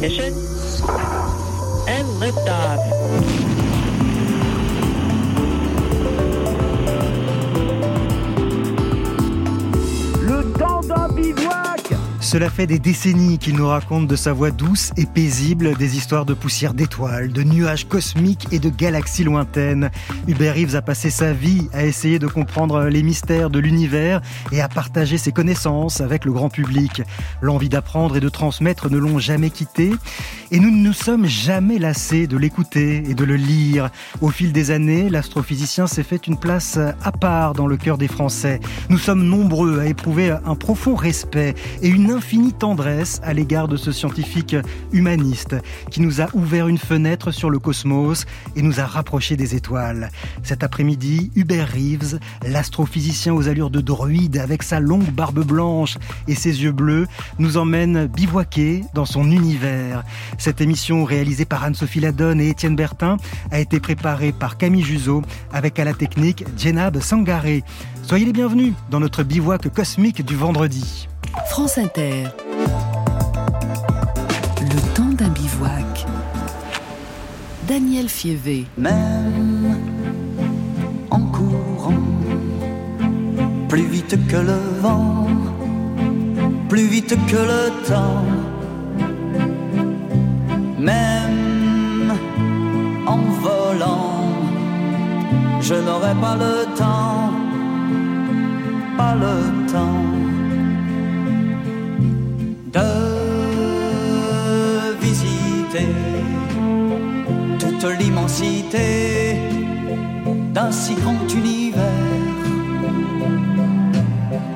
Mission and liftoff. Le temps d'un bivouac Cela fait des décennies qu'il nous raconte de sa voix douce et paisible des histoires de poussière d'étoiles, de nuages cosmiques et de galaxies lointaines. Hubert Reeves a passé sa vie à essayer de comprendre les mystères de l'univers et à partager ses connaissances avec le grand public. L'envie d'apprendre et de transmettre ne l'ont jamais quitté et nous ne nous sommes jamais lassés de l'écouter et de le lire. Au fil des années, l'astrophysicien s'est fait une place à part dans le cœur des Français. Nous sommes nombreux à éprouver un profond respect et une infinie tendresse à l'égard de ce scientifique humaniste qui nous a ouvert une fenêtre sur le cosmos et nous a rapprochés des étoiles. Cet après-midi, Hubert Reeves, l'astrophysicien aux allures de druide avec sa longue barbe blanche et ses yeux bleus, nous emmène bivouaquer dans son univers. Cette émission réalisée par Anne-Sophie Ladonne et Étienne Bertin a été préparée par Camille Juzo avec à la technique Djenab Sangaré. Soyez les bienvenus dans notre bivouac cosmique du vendredi. France Inter. Le temps d'un bivouac. Daniel Fievé. même en courant, plus vite que le vent, plus vite que le temps, même en volant, je n'aurai pas le temps, pas le temps toute l'immensité d'un si grand univers.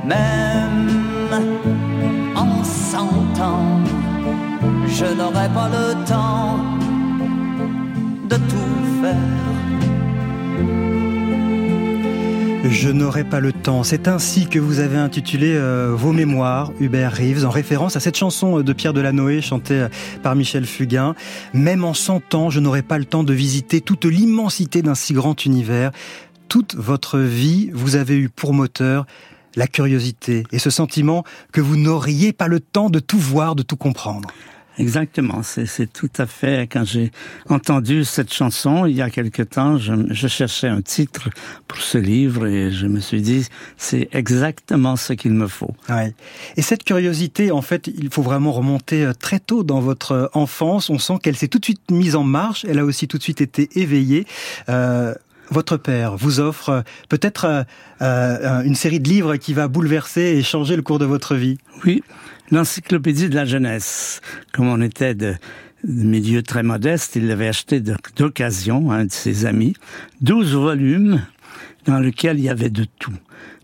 Même en cent ans, je n'aurai pas le temps de tout faire. Je n'aurai pas le temps. C'est ainsi que vous avez intitulé euh, vos mémoires, Hubert Reeves, en référence à cette chanson de Pierre Delanoë chantée euh, par Michel Fugain. Même en 100 ans, je n'aurai pas le temps de visiter toute l'immensité d'un si grand univers. Toute votre vie, vous avez eu pour moteur la curiosité et ce sentiment que vous n'auriez pas le temps de tout voir, de tout comprendre. Exactement, c'est tout à fait. Quand j'ai entendu cette chanson il y a quelque temps, je, je cherchais un titre pour ce livre et je me suis dit c'est exactement ce qu'il me faut. Ouais. Et cette curiosité, en fait, il faut vraiment remonter euh, très tôt dans votre euh, enfance. On sent qu'elle s'est tout de suite mise en marche. Elle a aussi tout de suite été éveillée. Euh, votre père vous offre peut-être euh, euh, une série de livres qui va bouleverser et changer le cours de votre vie? Oui, l'encyclopédie de la jeunesse. Comme on était de, milieu très modeste, il l'avait acheté d'occasion, un de ses amis, 12 volumes dans lesquels il y avait de tout.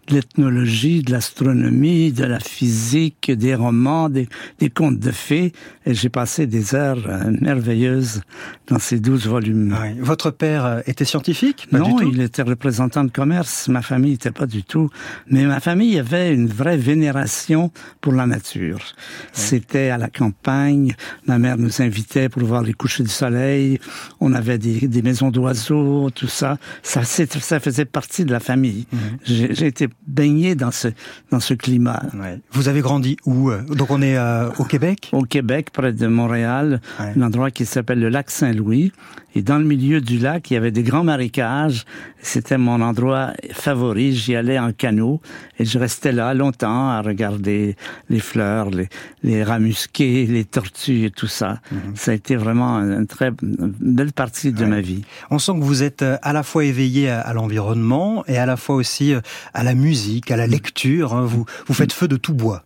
De l'ethnologie, de l'astronomie, de la physique, des romans, des, des contes de fées. Et j'ai passé des heures euh, merveilleuses dans ces 12 volumes. Votre père euh, était scientifique? Pas non, du tout? il était représentant de commerce. Ma famille n'était pas du tout. Mais ma famille avait une vraie vénération pour la nature. C'était à la campagne. Ma mère nous invitait pour voir les couchers du soleil. On avait des, des maisons d'oiseaux, tout ça. Ça, ça faisait partie de la famille. J'ai j'ai été baigné dans ce, dans ce climat. Ouais. Vous avez grandi où euh Donc on est euh, au Québec? Au Québec, près de Montréal, Ouais. un endroit qui s'appelle le lac Saint-Louis. Et dans le milieu du lac, il y avait des grands marécages. C'était mon endroit favori. J'y allais en canot et je restais là longtemps à regarder les fleurs, les, les rats musqués, les tortues et tout ça. Ça a été vraiment une très belle partie de Ouais. ma vie. On sent que vous êtes euh, à la fois éveillé à, à l'environnement et à la fois aussi euh, à la musique, à la lecture. hein. Vous, vous faites feu de tout bois.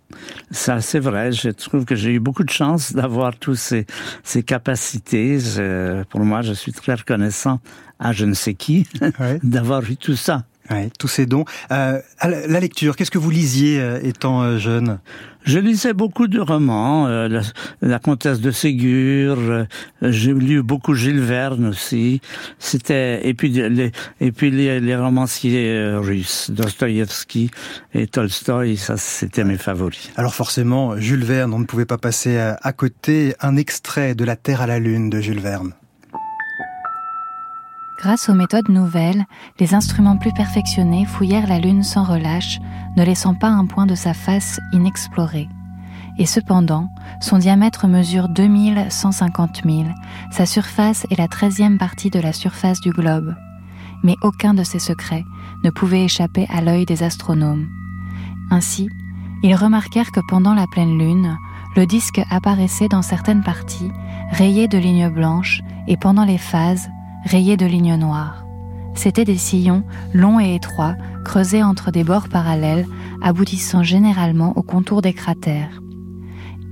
Ça, c'est vrai. Je trouve que j'ai eu beaucoup de chance d'avoir tous ces, ces capacités. Je- pour moi, je suis très reconnaissant à je ne sais qui Ouais. d'avoir eu tout ça. Ouais, tous ces dons. Euh, la, lecture, qu'est-ce que vous lisiez euh, étant euh, jeune? Je lisais beaucoup de romans, la, la, Comtesse de Ségur. J'ai lu beaucoup Jules Verne aussi. C'était et puis les et puis les, les romanciers russes, Dostoïevski et Tolstoï. Ça, c'était mes favoris. Alors forcément, Jules Verne, on ne pouvait pas passer à côté. Un extrait de La Terre à la Lune de Jules Verne. Grâce aux méthodes nouvelles, les instruments plus perfectionnés fouillèrent la Lune sans relâche, ne laissant pas un point de sa face inexploré. Et cependant, son diamètre mesure 2150 000, sa surface est la treizième partie de la surface du globe. Mais aucun de ces secrets ne pouvait échapper à l'œil des astronomes. Ainsi, ils remarquèrent que pendant la pleine Lune, le disque apparaissait dans certaines parties, rayé de lignes blanches, et pendant les phases, rayés de lignes noires. C'étaient des sillons longs et étroits, creusés entre des bords parallèles, aboutissant généralement au contour des cratères.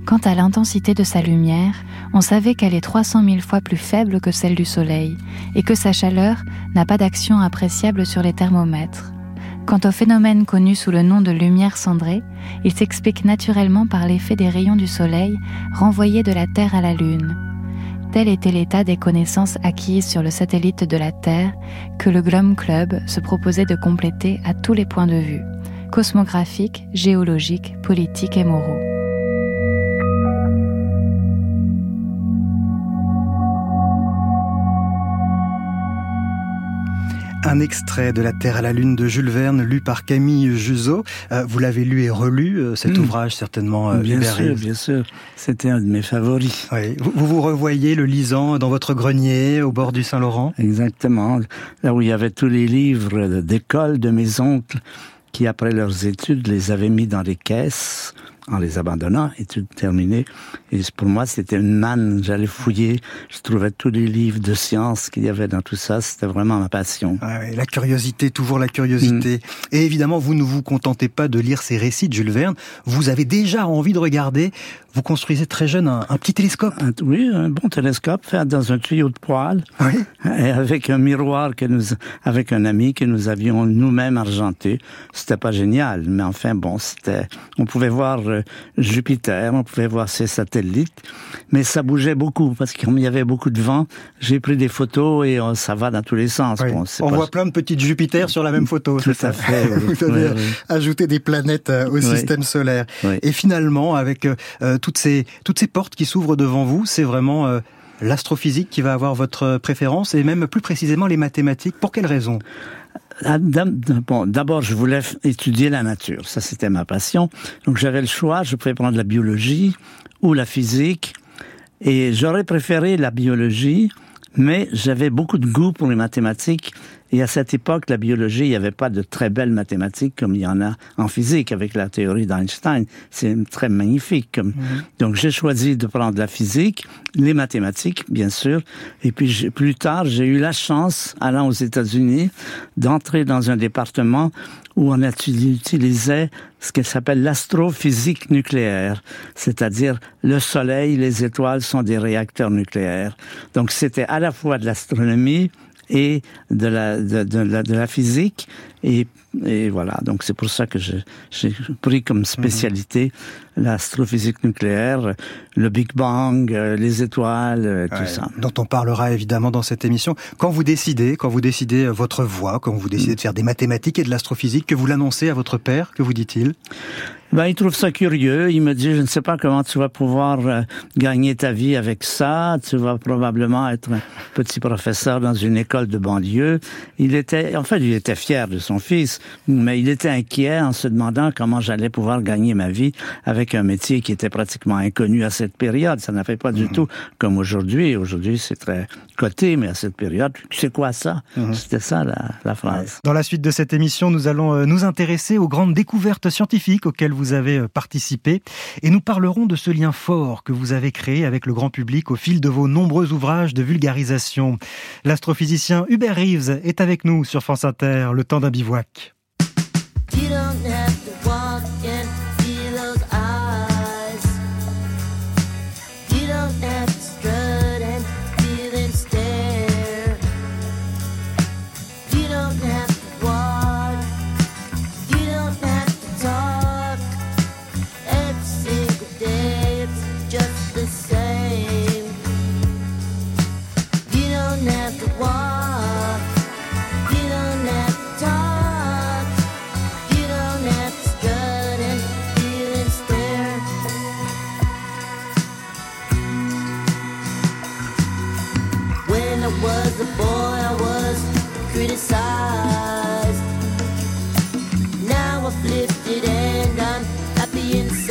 Quant à l'intensité de sa lumière, on savait qu'elle est 300 000 fois plus faible que celle du Soleil et que sa chaleur n'a pas d'action appréciable sur les thermomètres. Quant au phénomène connu sous le nom de lumière cendrée, il s'explique naturellement par l'effet des rayons du Soleil renvoyés de la Terre à la Lune, Tel était l'état des connaissances acquises sur le satellite de la Terre que le Glom Club se proposait de compléter à tous les points de vue, cosmographiques, géologiques, politiques et moraux. Un extrait de La Terre à la Lune de Jules Verne, lu par Camille Juseau. Euh, vous l'avez lu et relu, euh, cet mmh. ouvrage, certainement. Euh, bien sûr, bien sûr. C'était un de mes favoris. Oui. Vous, vous, vous revoyez le lisant dans votre grenier, au bord du Saint-Laurent? Exactement. Là où il y avait tous les livres d'école de mes oncles, qui, après leurs études, les avaient mis dans les caisses en les abandonnant, études terminées. Et pour moi, c'était une manne. J'allais fouiller, je trouvais tous les livres de sciences qu'il y avait dans tout ça. C'était vraiment ma passion. Ah oui, la curiosité, toujours la curiosité. Mm. Et évidemment, vous ne vous contentez pas de lire ces récits de Jules Verne. Vous avez déjà envie de regarder. Vous construisez très jeune un, un petit télescope? Un, oui, un bon télescope fait dans un tuyau de poêle. Oui. Et avec un miroir que nous, avec un ami que nous avions nous-mêmes argenté. C'était pas génial, mais enfin bon, c'était, on pouvait voir euh, Jupiter, on pouvait voir ses satellites, mais ça bougeait beaucoup parce qu'il y avait beaucoup de vent. J'ai pris des photos et oh, ça va dans tous les sens. Oui. Bon, on pas... voit plein de petites Jupiter sur la même photo. Tout à fait. Vous avez oui, ajouté des planètes euh, au système solaire. Et finalement, avec euh, toutes ces portes qui s'ouvrent devant vous, c'est vraiment euh, l'astrophysique qui va avoir votre préférence et même plus précisément les mathématiques. Pour quelle raison? Ah, Bon, d'abord, je voulais étudier la nature. Ça, c'était ma passion. Donc, j'avais le choix. Je pouvais prendre la biologie ou la physique. Et j'aurais préféré la biologie, mais j'avais beaucoup de goût pour les mathématiques. Et à cette époque, la biologie, il n'y avait pas de très belles mathématiques comme il y en a en physique avec la théorie d'Einstein. C'est très magnifique. Comme... -hmm. Donc j'ai choisi de prendre la physique, les mathématiques, bien sûr. Et puis plus tard, j'ai eu la chance, allant aux États-Unis, d'entrer dans un département où on utilisait ce qu'elle s'appelle l'astrophysique nucléaire, c'est-à-dire le Soleil, les étoiles sont des réacteurs nucléaires. Donc c'était à la fois de l'astronomie, et de la, de, de, la, de la physique. Et, et voilà, donc c'est pour ça que j'ai pris comme spécialité mmh. l'astrophysique nucléaire, le Big Bang, euh, les étoiles, euh, tout ouais, ça. Dont on parlera évidemment dans cette émission. Quand vous décidez, quand vous décidez votre voie, quand vous décidez mmh. de faire des mathématiques et de l'astrophysique, que vous l'annoncez à votre père, que vous dit-il? Ben, il trouve ça curieux. Il me dit, je ne sais pas comment tu vas pouvoir euh, gagner ta vie avec ça. Tu vas probablement être un petit professeur dans une école de banlieue. Il était, en fait, il était fier de son fils, mais il était inquiet en se demandant comment j'allais pouvoir gagner ma vie avec un métier qui était pratiquement inconnu à cette période. Ça n'a fait pas du mmh. tout comme aujourd'hui. Aujourd'hui, c'est très coté, mais à cette période, c'est quoi ça? Mmh. C'était ça la, la phrase. Dans la suite de cette émission, nous allons euh, nous intéresser aux grandes découvertes scientifiques auxquelles vous avez euh, participé et nous parlerons de ce lien fort que vous avez créé avec le grand public au fil de vos nombreux ouvrages de vulgarisation. L'astrophysicien Hubert Reeves est avec nous sur France Inter, le temps d'un bivouac. Size. Now I've lifted and I'm happy inside.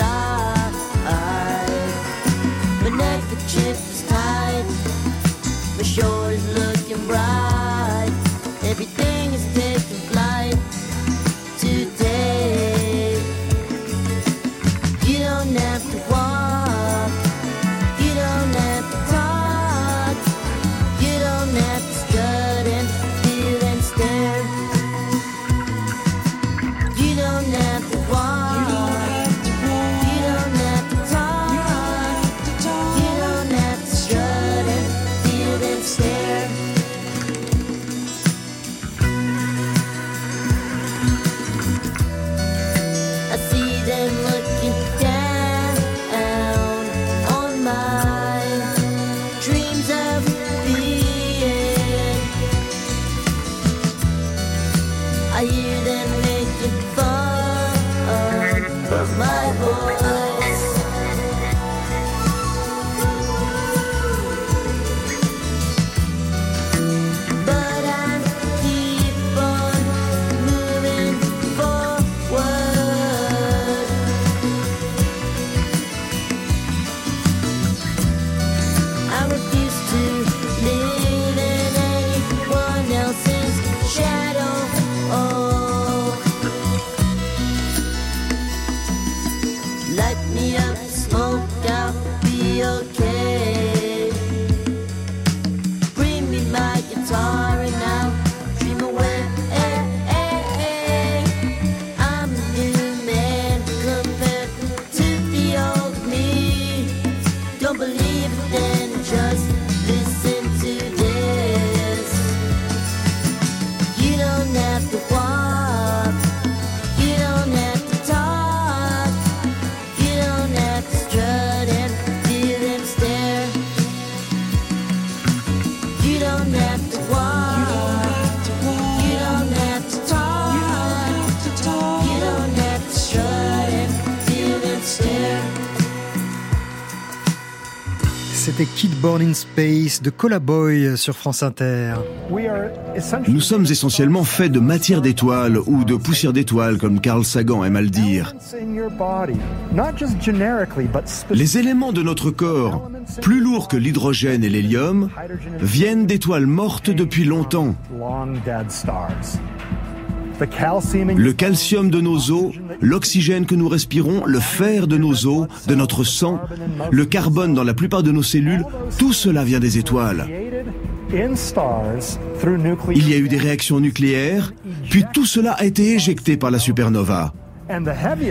Born in Space de Colaboy sur France Inter. Nous sommes essentiellement faits de matière d'étoiles ou de poussière d'étoiles, comme Carl Sagan aime à le dire. Les éléments de notre corps, plus lourds que l'hydrogène et l'hélium, viennent d'étoiles mortes depuis longtemps. Le calcium de nos os, l'oxygène que nous respirons, le fer de nos os, de notre sang, le carbone dans la plupart de nos cellules, tout cela vient des étoiles. Il y a eu des réactions nucléaires, puis tout cela a été éjecté par la supernova.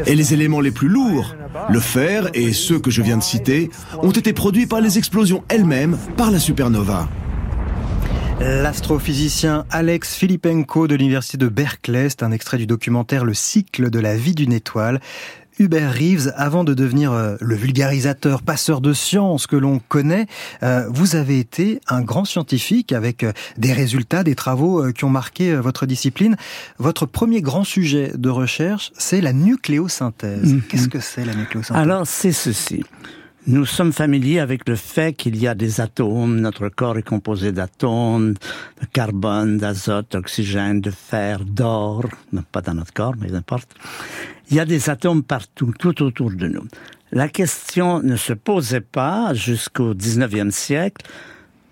Et les éléments les plus lourds, le fer et ceux que je viens de citer, ont été produits par les explosions elles-mêmes par la supernova. L'astrophysicien Alex Filipenko de l'université de Berkeley, c'est un extrait du documentaire Le cycle de la vie d'une étoile. Hubert Reeves, avant de devenir euh, le vulgarisateur, passeur de science que l'on connaît, euh, vous avez été un grand scientifique avec euh, des résultats, des travaux qui ont marqué votre discipline. Votre premier grand sujet de recherche, c'est la nucléosynthèse. Mhm. Qu'est-ce que c'est la nucléosynthèse? Alors, c'est ceci. Nous sommes familiers avec le fait qu'il y a des atomes. Notre corps est composé d'atomes, de carbone, d'azote, d'oxygène, de fer, d'or. Pas dans notre corps, mais n'importe. Il y a des atomes partout, tout autour de nous. La question ne se posait pas jusqu'au 19e siècle.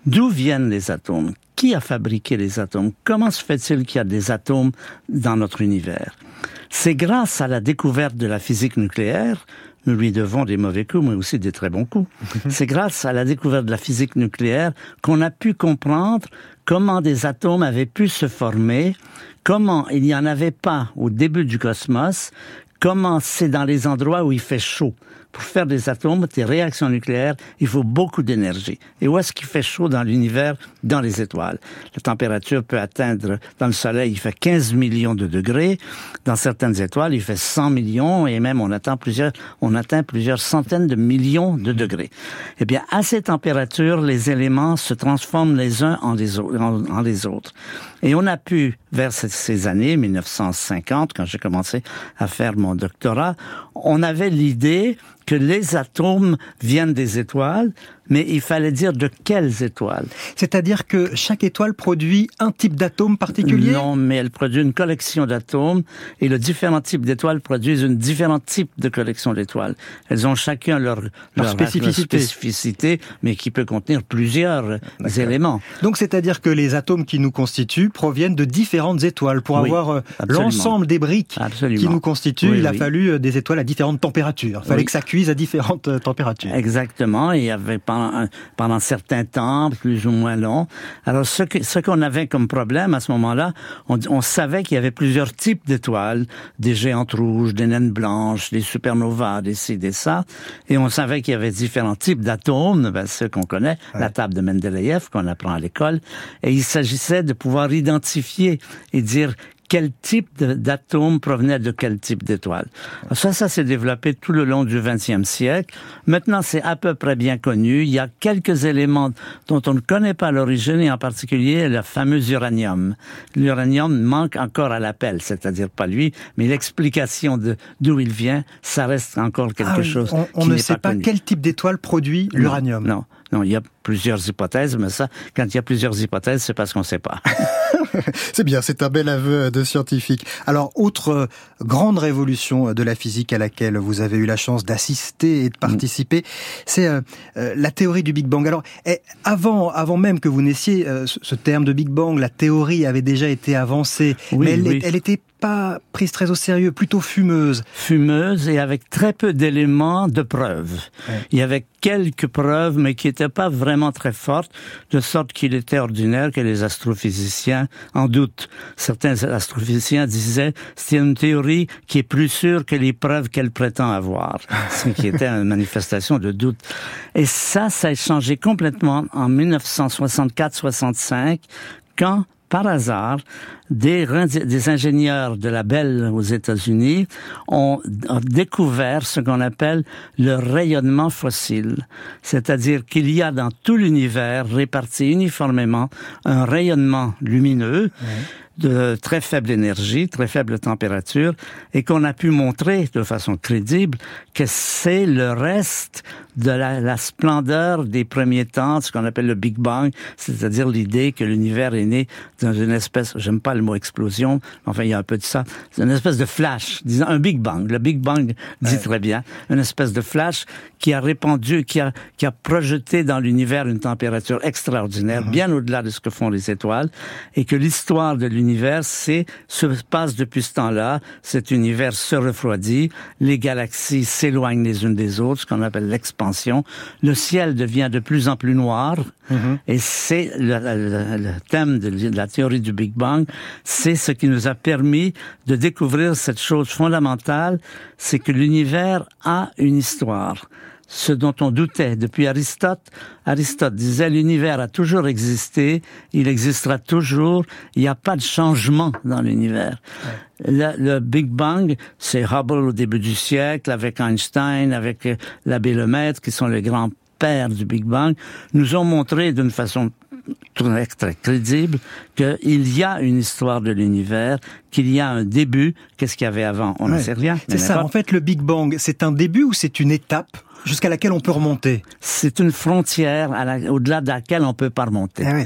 D'où viennent les atomes? Qui a fabriqué les atomes? Comment se fait-il qu'il y a des atomes dans notre univers? C'est grâce à la découverte de la physique nucléaire nous lui devons des mauvais coups, mais aussi des très bons coups. C'est grâce à la découverte de la physique nucléaire qu'on a pu comprendre comment des atomes avaient pu se former, comment il n'y en avait pas au début du cosmos, comment c'est dans les endroits où il fait chaud. Pour faire des atomes, des réactions nucléaires, il faut beaucoup d'énergie. Et où est-ce qu'il fait chaud dans l'univers Dans les étoiles. La température peut atteindre, dans le Soleil, il fait 15 millions de degrés. Dans certaines étoiles, il fait 100 millions et même on atteint plusieurs, on atteint plusieurs centaines de millions de degrés. Eh bien, à ces températures, les éléments se transforment les uns en les, en- les autres. Et on a pu, vers ces années 1950, quand j'ai commencé à faire mon doctorat, on avait l'idée que les atomes viennent des étoiles, mais il fallait dire de quelles étoiles. C'est-à-dire que chaque étoile produit un type d'atome particulier? Non, mais elle produit une collection d'atomes et le différents types d'étoiles produisent une différent type de collection d'étoiles. Elles ont chacun leur, leur, spécificité. leur spécificité, mais qui peut contenir plusieurs éléments. Donc c'est-à-dire que les atomes qui nous constituent proviennent de différentes étoiles. Pour Oui, avoir euh, l'ensemble des briques Absolument. qui nous constituent, Oui, il a oui. fallu euh, des étoiles à différentes températures. Il fallait que ça cuise à différentes euh, températures. Exactement. Il avait pendant, un- pendant certains temps, plus ou moins long. Alors, ce que- ce qu'on avait comme problème à ce moment-là, on, on savait qu'il y avait plusieurs types d'étoiles, des géantes rouges, des naines blanches, des supernovas, des ci, des ça. Et on savait qu'il y avait différents types d'atomes, ben, ceux qu'on connaît, la table de Mendeleïev qu'on apprend à l'école. Et il s'agissait de pouvoir identifier et dire quel type d'atome provenait de quel type d'étoile. Ça, ça s'est développé tout le long du XXe siècle. Maintenant, c'est à peu près bien connu. Il y a quelques éléments dont on ne connaît pas l'origine, et en particulier le fameux uranium. L'uranium manque encore à l'appel, c'est-à-dire pas lui, mais l'explication de d'où il vient, ça reste encore quelque Ah oui, chose on, on qui ne sait pas, quel type d'étoile produit Non, l'uranium. Non, non, il y a plusieurs hypothèses, mais ça, quand il y a plusieurs hypothèses, c'est parce qu'on ne sait pas. C'est bien, c'est un bel aveu de scientifique. Alors, autre euh, grande révolution euh, de la physique à laquelle vous avez eu la chance d'assister et de participer, c'est euh, euh, la théorie du Big Bang. Alors, eh, avant, avant même que vous naissiez, euh, ce ce terme de Big Bang, la théorie avait déjà été avancée, Oui, mais elle, oui. elle était pas prise très au sérieux, plutôt fumeuse. fumeuse et avec très peu d'éléments de preuves. Ouais. Il y avait quelques preuves, mais qui n'étaient pas vraiment très fortes, de sorte qu'il était ordinaire que les astrophysiciens en doutent. Certains astrophysiciens disaient c'est une théorie qui est plus sûre que les preuves qu'elle prétend avoir, ce qui était une manifestation de doute. Et ça, ça a changé complètement en 1964-65, quand par hasard, des, ingénieurs de la Belle aux États-Unis ont, ont découvert ce qu'on appelle le rayonnement fossile. C'est-à-dire qu'il y a dans tout l'univers, réparti uniformément, un rayonnement lumineux de très faible énergie, très faible température, et qu'on a pu montrer de façon crédible que c'est le reste de la, la splendeur des premiers temps, ce qu'on appelle le Big Bang, c'est-à-dire l'idée que l'univers est né dans une espèce, j'aime pas le mot explosion, enfin il y a un peu de ça, c'est une espèce de flash, disons un Big Bang. Le Big Bang dit très bien, une espèce de flash qui a répandu, qui a, qui a projeté dans l'univers une température extraordinaire, bien au-delà de ce que font les étoiles, et que l'histoire de l'univers, c'est se passe depuis ce temps-là. Cet univers se refroidit, les galaxies s'éloignent les unes des autres, ce qu'on appelle l'expansion. Le ciel devient de plus en plus noir, et c'est le, le- le thème de, de la théorie du Big Bang. C'est ce qui nous a permis de découvrir cette chose fondamentale, c'est que l'univers a une histoire ce dont on doutait depuis Aristote. Aristote disait l'univers a toujours existé, il existera toujours, il n'y a pas de changement dans l'univers. Le, le Big Bang, c'est Hubble au début du siècle, avec Einstein, avec euh, l'abbé Lemaître, qui sont les grands pères du Big Bang, nous ont montré d'une façon très, très crédible qu'il y a une histoire de l'univers, qu'il y a un début. Qu'est-ce qu'il y avait avant? On ne Ouais. sait rien. C'est ça, en fait, le Big Bang, c'est un début ou c'est une étape jusqu'à laquelle on peut remonter? C'est une frontière la- au-delà de laquelle on peut pas remonter. Ah oui.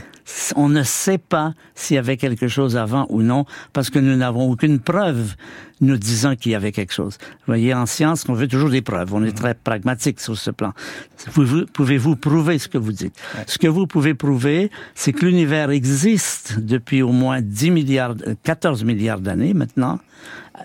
On ne sait pas s'il y avait quelque chose avant ou non, parce que nous n'avons aucune preuve nous disant qu'il y avait quelque chose. Vous voyez, en science, on veut toujours des preuves. On est très pragmatique sur ce plan. Pouvez-vous, prouver ce que vous dites? Ce que vous pouvez prouver, c'est que l'univers existe depuis au moins 10 milliards, euh, 14 milliards d'années maintenant.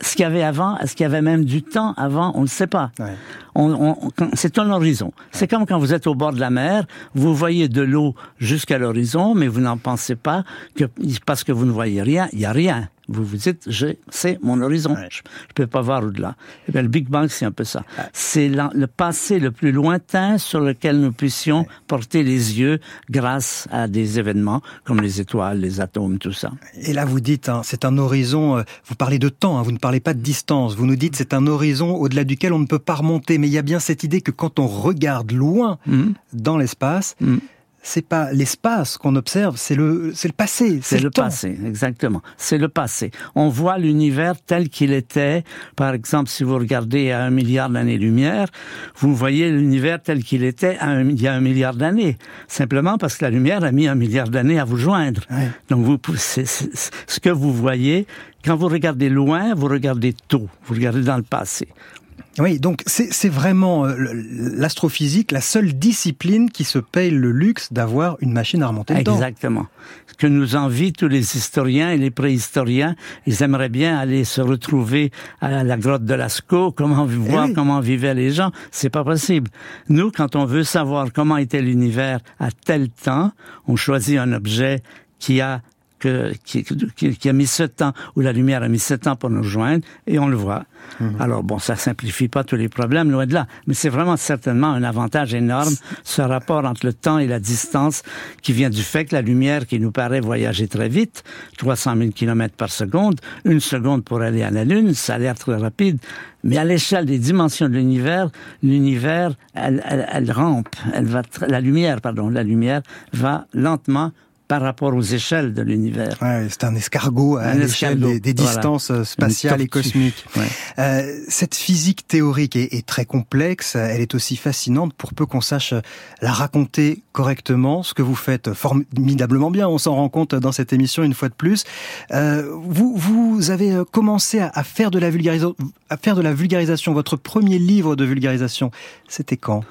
Ce qu'il y avait avant, est-ce qu'il y avait même du temps avant, on ne sait pas. Ouais. On, on- quand- c'est un horizon. C'est comme quand vous êtes au bord de la mer, vous voyez de l'eau jusqu'à l'horizon, mais vous n'en pensez pas que parce que vous ne voyez rien, il y a rien. Vous vous dites, c'est mon horizon. Je, je peux pas voir au-delà. Eh le Big Bang, c'est un peu ça. C'est le passé le plus lointain sur lequel nous puissions porter les yeux grâce à des événements comme les étoiles, les atomes, tout ça. Et là, vous dites, hein, c'est un horizon, euh, vous parlez de temps, hein, vous ne parlez pas de distance, vous nous dites c'est un horizon au-delà duquel on ne peut pas remonter, mais il y a bien cette idée que quand on regarde loin Mhm. dans l'espace, Mhm. C'est pas l'espace qu'on observe, c'est le, c'est le passé. C'est le, temps. passé, exactement. C'est le passé. On voit l'univers tel qu'il était. Par exemple, si vous regardez à un milliard d'années-lumière, vous voyez l'univers tel qu'il était à un- il y a un milliard d'années. Simplement parce que la lumière a mis un milliard d'années à vous joindre. Donc, vous, c'est- ce que vous voyez, quand vous regardez loin, vous regardez tôt. Vous regardez dans le passé. Oui, donc c'est c'est vraiment euh, l'astrophysique, la seule discipline qui se paye le luxe d'avoir une machine à remonter le temps. Exactement. Ce que nous envient tous les historiens et les préhistoriens, ils aimeraient bien aller se retrouver à la grotte de Lascaux, comment voir oui. comment vivaient les gens. C'est pas possible. Nous, quand on veut savoir comment était l'univers à tel temps, on choisit un objet qui a que, qui, qui- qui a mis ce temps, où la lumière a mis ce temps pour nous joindre, et on le voit. Alors bon, ça simplifie pas tous les problèmes, loin de là, mais c'est vraiment certainement un avantage énorme, ce rapport entre le temps et la distance qui vient du fait que la lumière qui nous paraît voyager très vite, 300 000 km par seconde, une seconde pour aller à la Lune, ça a l'air très rapide, mais à l'échelle des dimensions de l'univers, l'univers, elle, elle, elle rampe, elle va, la lumière, pardon, la lumière va lentement par rapport aux échelles de l'univers. Ouais, c'est un escargot à l'échelle des, distances euh, spatiales et cosmiques. Ouais. Euh, cette physique théorique est, est très complexe, elle est aussi fascinante pour peu qu'on sache la raconter correctement, ce que vous faites formidablement bien, on s'en rend compte dans cette émission une fois de plus. Euh, vous, vous avez euh, commencé à, à faire de la vulgarisation, à faire de la vulgarisation. Votre premier livre de vulgarisation, c'était quand?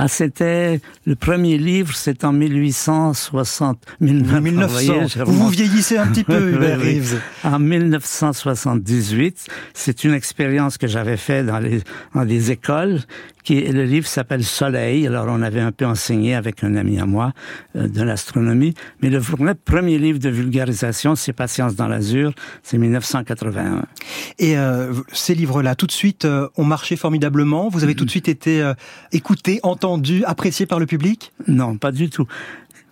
Ah, c'était le premier livre, c'est en 1860. 1900. 1900. vous Vous vous vieillissez un petit peu, Hubert oui. Reeves. En 1978, c'est une expérience que j'avais faite dans les dans des écoles. Qui le livre s'appelle Soleil. Alors on avait un peu enseigné avec un ami à moi euh, de l'astronomie. Mais le vrai premier livre de vulgarisation, c'est Patience dans l'azur. C'est 1981. Et euh, ces livres-là, tout de suite, euh, ont marché formidablement? Vous avez tout de suite été euh, écouté, entendu, apprécié par le public? Non, pas du tout.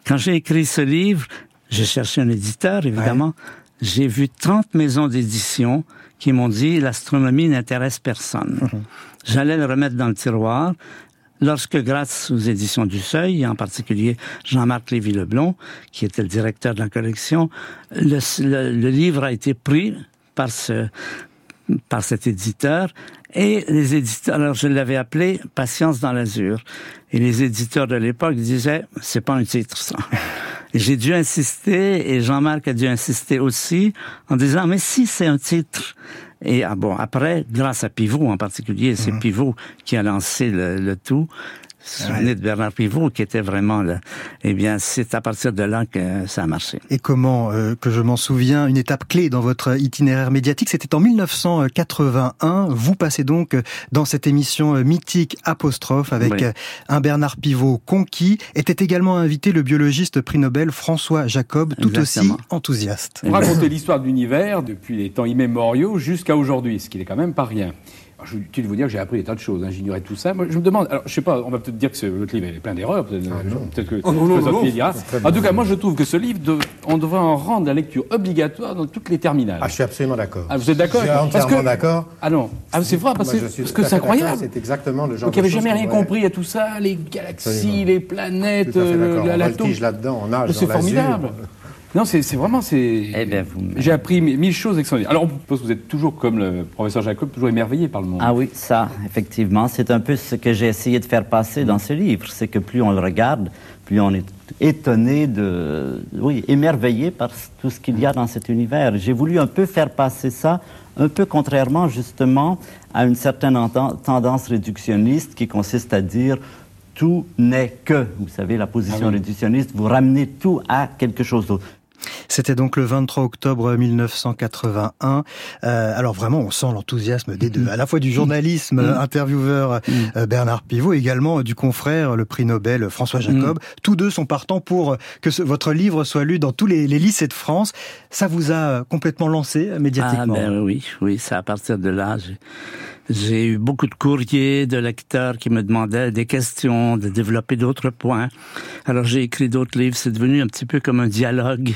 Quand j'ai écrit ce livre, j'ai cherché un éditeur, évidemment. J'ai vu 30 maisons d'édition qui m'ont dit l'astronomie n'intéresse personne. J'allais le remettre dans le tiroir. Lorsque, grâce aux éditions du Seuil, et en particulier Jean-Marc Lévy-Leblond, qui était le directeur de la collection, le, le- le livre a été pris par ce, par cet éditeur. Et les éditeurs, alors je l'avais appelé Patience dans l'azur. Et les éditeurs de l'époque disaient, c'est pas un titre, ça. Et J'ai dû insister, et Jean-Marc a dû insister aussi, en disant, mais si c'est un titre. Et ah bon, après, grâce à Pivot en particulier, c'est Pivot qui a lancé le, le tout. Souvenez de Bernard Pivot, qui était vraiment le, eh bien, c'est à partir de là que ça a marché. Et comment, euh, que je m'en souviens, une étape clé dans votre itinéraire médiatique, c'était en 1981. Vous passez donc euh, dans cette émission euh, mythique apostrophe avec Oui. euh, un Bernard Pivot conquis. Était également invité le biologiste prix Nobel François Jacob, tout Exactement. aussi enthousiaste. Raconter l'histoire de l'univers depuis les temps immémoriaux jusqu'à aujourd'hui, ce qui n'est quand même pas rien. Alors, je suis de vous dire que j'ai appris des tas de choses, hein, j'ignorais tout ça. Moi, je me demande, alors je sais pas, on va peut-être dire que ce- votre livre est plein d'erreurs, peut-être peut-être que Oh, non, dira. En tout cas, moi je trouve que ce livre, de- on devrait en rendre la lecture obligatoire dans toutes les terminales. Ah, je suis absolument d'accord. Ah, vous êtes d'accord Je suis entièrement d'accord. Ah non, ah, c'est vrai, parce, Moi, que- je suis parce tout que à c'est incroyable. C'est exactement le genre Donc il n'y de avait choses jamais rien compris à tout ça, les galaxies, les planètes, euh, la- voltige là-dedans, on nage C'est formidable. Non, c'est vraiment. Eh bien, vous- J'ai appris mi- mille choses extraordinaires. Alors, on pense que vous êtes toujours, comme le professeur Jacob, toujours émerveillé par le monde. Ah oui, ça, effectivement, c'est un peu ce que j'ai essayé de faire passer dans ce livre. C'est que plus on le regarde, plus on est étonné de, oui, émerveillé par tout ce qu'il y a dans cet univers. J'ai voulu un peu faire passer ça, un peu contrairement justement à une certaine tendance réductionniste qui consiste à dire tout n'est que. Vous savez, la position Ah oui. réductionniste, vous ramenez tout à quelque chose d'autre. C'était donc le 23 octobre 1981. Euh, alors vraiment, on sent l'enthousiasme des deux, à la fois du journalisme Mm. euh, intervieweur euh, Bernard Pivot, également euh, du confrère, le prix Nobel François Jacob. Tous deux sont partants pour que ce- votre livre soit lu dans tous les, les lycées de France. Ça vous a complètement lancé euh, Ah médiatiquement. ben oui, oui, c'est à partir de là. J'ai eu beaucoup de courriers de lecteurs qui me demandaient des questions, de développer d'autres points. Alors j'ai écrit d'autres livres. C'est devenu un petit peu comme un dialogue.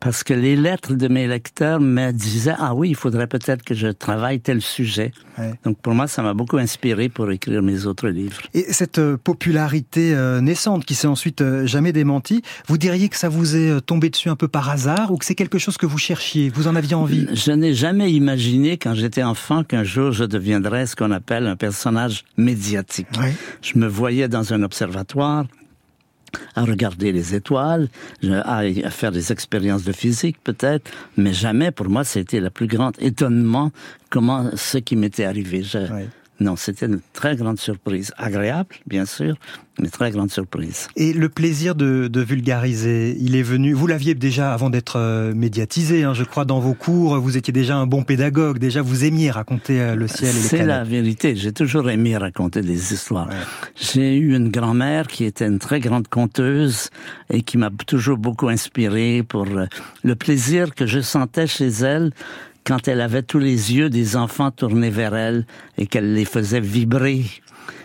Parce que les lettres de mes lecteurs me disaient, ah oui, il faudrait peut-être que je travaille tel sujet. Donc pour moi, ça m'a beaucoup inspiré pour écrire mes autres livres. Et cette euh, popularité euh, naissante qui s'est ensuite euh, jamais démentie, vous diriez que ça vous est tombé dessus un peu par hasard ou que c'est quelque chose que vous cherchiez, vous en aviez envie? Je n'ai jamais imaginé quand j'étais enfant qu'un jour je deviendrais ce qu'on appelle un personnage médiatique. Je me voyais dans un observatoire à regarder les étoiles, à, faire des expériences de physique peut-être, mais jamais pour moi c'était le plus grand étonnement comment ce qui m'était arrivé. Je- Non, c'était une très grande surprise, agréable bien sûr, mais très grande surprise. Et le plaisir de, de vulgariser, il est venu. Vous l'aviez déjà avant d'être euh, médiatisé, hein, je crois, dans vos cours. Vous étiez déjà un bon pédagogue. Déjà, vous aimiez raconter euh, le ciel et les C'est la vérité. J'ai toujours aimé raconter des histoires. J'ai eu une grand-mère qui était une très grande conteuse et qui m'a toujours beaucoup inspiré pour euh, le plaisir que je sentais chez elle quand elle avait tous les yeux des enfants tournés vers elle et qu'elle les faisait vibrer.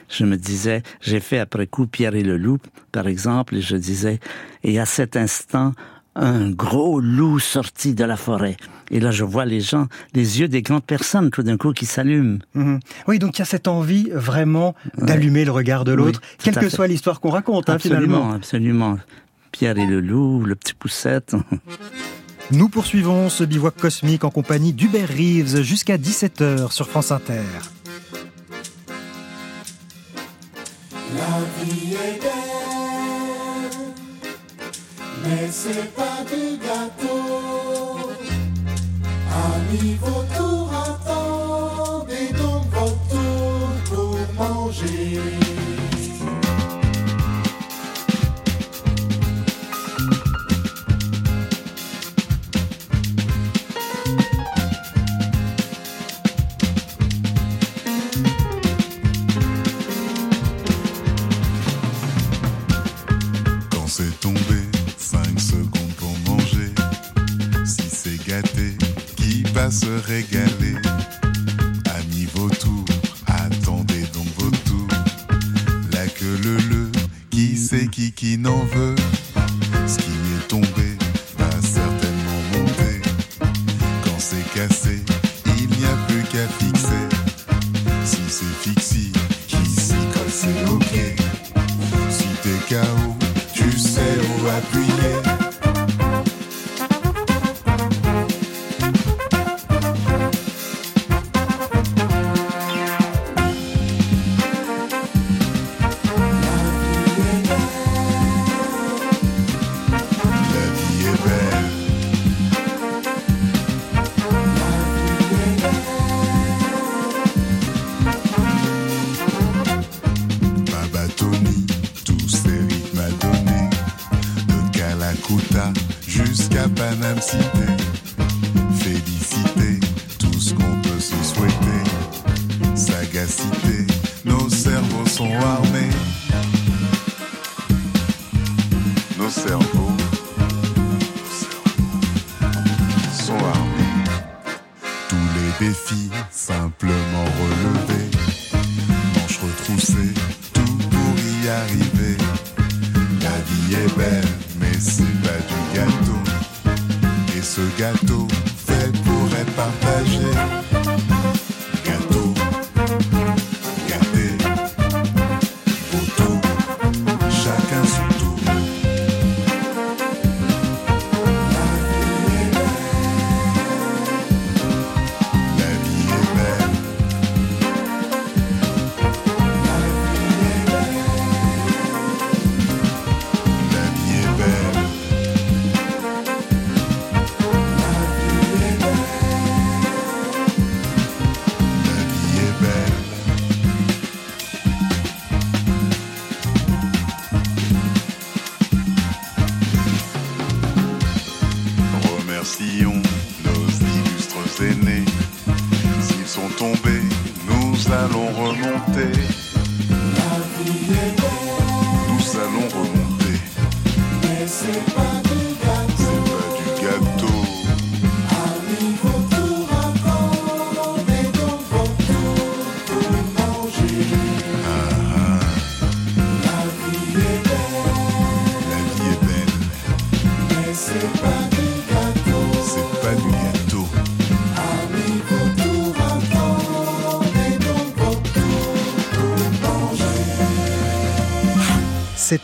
Je me disais, j'ai fait après coup Pierre et le loup, par exemple, et je disais, et à cet instant, un gros loup sorti de la forêt. Et là, je vois les gens, les yeux des grandes personnes, tout d'un coup, qui s'allument. Mhm. Oui, donc il y a cette envie vraiment d'allumer le regard de l'autre, Oui, quelle que soit l'histoire qu'on raconte, hein, absolument, finalement. absolument. Pierre et le loup, le petit poussette. Nous poursuivons ce bivouac cosmique en compagnie d'Hubert Reeves jusqu'à 17h sur France Inter. La vie est belle, mais c'est pas du gâteau. Amis, vos se régaler Amis vautours, attendez donc vos tours. La queue le le, qui c'est qui qui n'en veut Ce qui est tombé va certainement monter. Quand c'est cassé, il n'y a plus qu'à remonter.